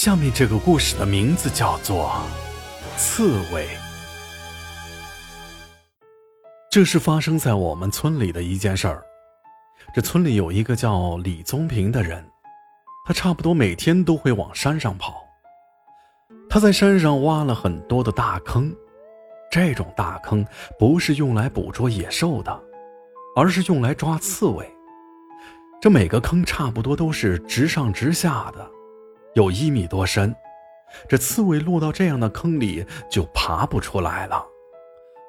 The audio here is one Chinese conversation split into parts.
下面这个故事的名字叫做《刺猬》。这是发生在我们村里的一件事儿。这村里有一个叫李宗平的人，他差不多每天都会往山上跑。他在山上挖了很多的大坑，这种大坑不是用来捕捉野兽的，而是用来抓刺猬。这每个坑差不多都是直上直下的。有一米多深，这刺猬落到这样的坑里就爬不出来了。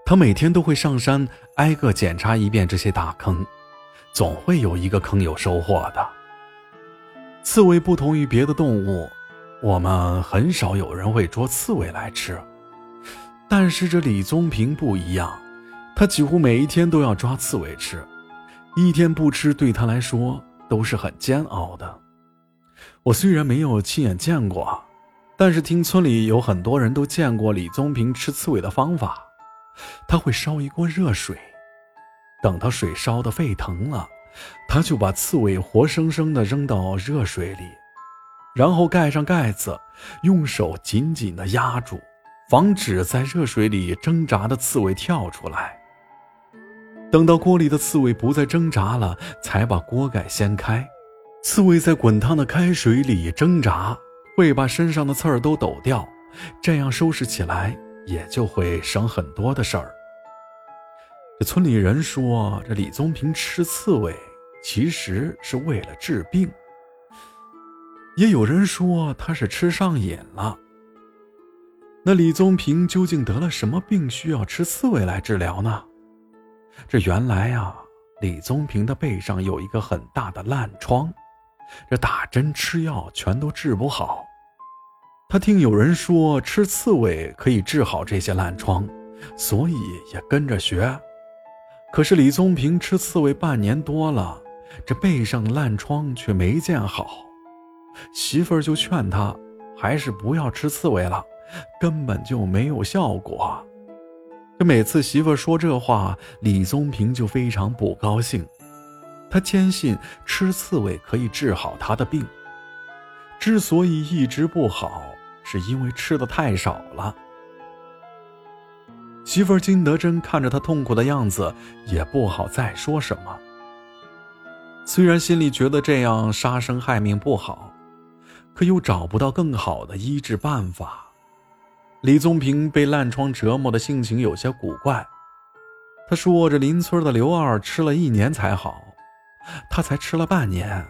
他每天都会上山挨个检查一遍这些大坑，总会有一个坑有收获的。刺猬不同于别的动物，我们很少有人会捉刺猬来吃，但是这李宗平不一样，他几乎每一天都要抓刺猬吃，一天不吃对他来说都是很煎熬的。我虽然没有亲眼见过，但是听村里有很多人都见过李宗平吃刺猬的方法。他会烧一锅热水，等到水烧得沸腾了，他就把刺猬活生生的扔到热水里，然后盖上盖子，用手紧紧的压住，防止在热水里挣扎的刺猬跳出来。等到锅里的刺猬不再挣扎了，才把锅盖掀开。刺猬在滚烫的开水里挣扎，会把身上的刺儿都抖掉，这样收拾起来也就会省很多的事儿。这村里人说，这李宗平吃刺猬其实是为了治病，也有人说他是吃上瘾了。那李宗平究竟得了什么病，需要吃刺猬来治疗呢？这原来啊，李宗平的背上有一个很大的烂疮。这打针吃药全都治不好，他听有人说吃刺猬可以治好这些烂疮，所以也跟着学。可是李宗平吃刺猬半年多了，这背上烂疮却没见好。媳妇儿就劝他，还是不要吃刺猬了，根本就没有效果。这每次媳妇儿说这话，李宗平就非常不高兴。他坚信吃刺猬可以治好他的病，之所以一直不好，是因为吃的太少了。媳妇金德珍看着他痛苦的样子，也不好再说什么。虽然心里觉得这样杀生害命不好，可又找不到更好的医治办法。李宗平被烂疮折磨的性情有些古怪，他说：“着邻村的刘二吃了一年才好。”他才吃了半年，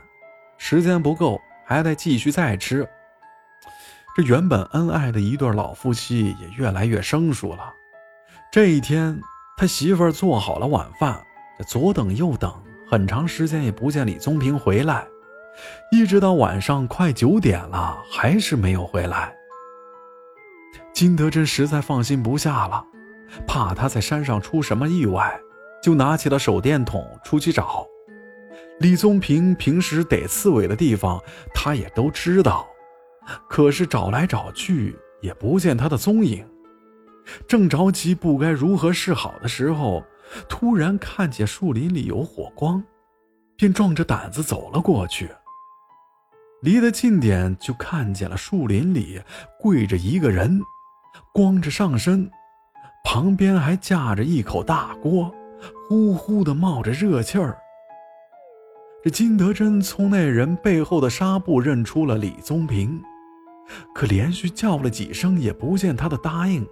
时间不够，还得继续再吃。这原本恩爱的一对老夫妻也越来越生疏了。这一天，他媳妇儿做好了晚饭，左等右等，很长时间也不见李宗平回来，一直到晚上快九点了，还是没有回来。金德珍实在放心不下了，怕他在山上出什么意外，就拿起了手电筒出去找。李宗平平时逮刺猬的地方，他也都知道，可是找来找去也不见他的踪影。正着急不该如何是好的时候，突然看见树林里有火光，便壮着胆子走了过去。离得近点，就看见了树林里跪着一个人，光着上身，旁边还架着一口大锅，呼呼的冒着热气儿。这金德珍从那人背后的纱布认出了李宗平，可连续叫了几声也不见他的答应。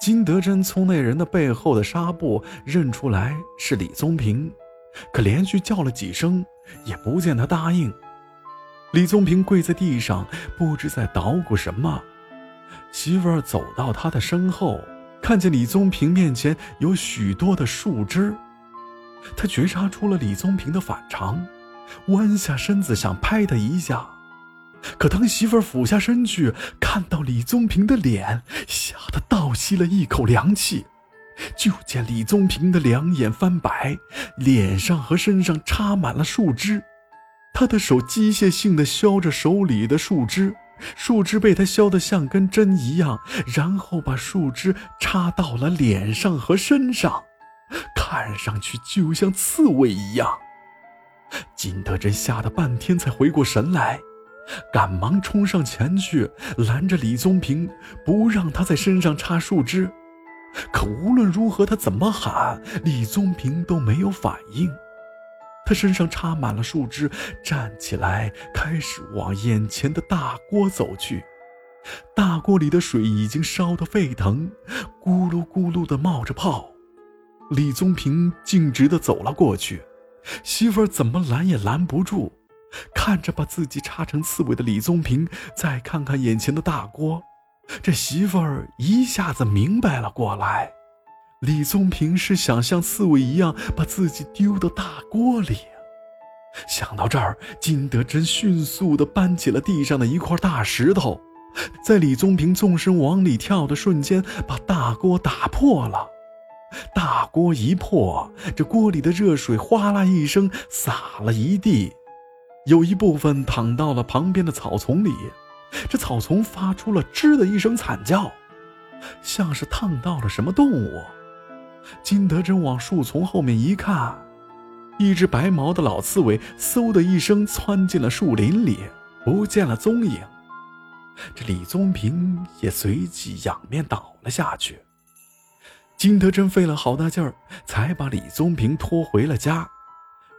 金德珍从那人的背后的纱布认出来是李宗平，可连续叫了几声也不见他答应。李宗平跪在地上，不知在捣鼓什么。媳妇儿走到他的身后，看见李宗平面前有许多的树枝。他觉察出了李宗平的反常，弯下身子想拍他一下，可当媳妇儿俯下身去看到李宗平的脸，吓得倒吸了一口凉气。就见李宗平的两眼翻白，脸上和身上插满了树枝，他的手机械性的削着手里的树枝，树枝被他削得像根针一样，然后把树枝插到了脸上和身上。看上去就像刺猬一样，金德珍吓得半天才回过神来，赶忙冲上前去拦着李宗平，不让他在身上插树枝。可无论如何，他怎么喊，李宗平都没有反应。他身上插满了树枝，站起来开始往眼前的大锅走去。大锅里的水已经烧得沸腾，咕噜咕噜的冒着泡。李宗平径直的走了过去，媳妇儿怎么拦也拦不住。看着把自己插成刺猬的李宗平，再看看眼前的大锅，这媳妇儿一下子明白了过来。李宗平是想像刺猬一样把自己丢到大锅里。想到这儿，金德珍迅速地搬起了地上的一块大石头，在李宗平纵身往里跳的瞬间，把大锅打破了。大锅一破，这锅里的热水哗啦一声洒了一地。有一部分淌到了旁边的草丛里，这草丛发出了吱的一声惨叫，像是烫到了什么动物。金德珍往树丛后面一看，一只白毛的老刺猬嗖的一声窜进了树林里，不见了踪影。这李宗平也随即仰面倒了下去。金德珍费了好大劲儿，才把李宗平拖回了家。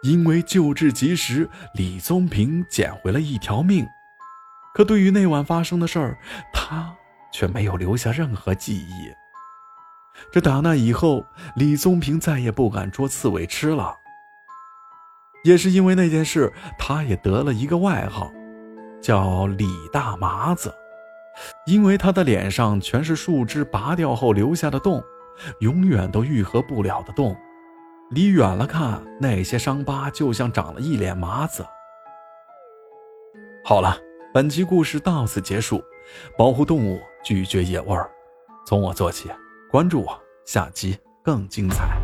因为救治及时，李宗平捡回了一条命。可对于那晚发生的事儿，他却没有留下任何记忆。这打那以后，李宗平再也不敢捉刺猬吃了。也是因为那件事，他也得了一个外号，叫李大麻子，因为他的脸上全是树枝拔掉后留下的洞，永远都愈合不了的洞。离远了看，那些伤疤就像长了一脸麻子。好了，本期故事到此结束。保护动物，拒绝野味儿，从我做起。关注我，下期更精彩。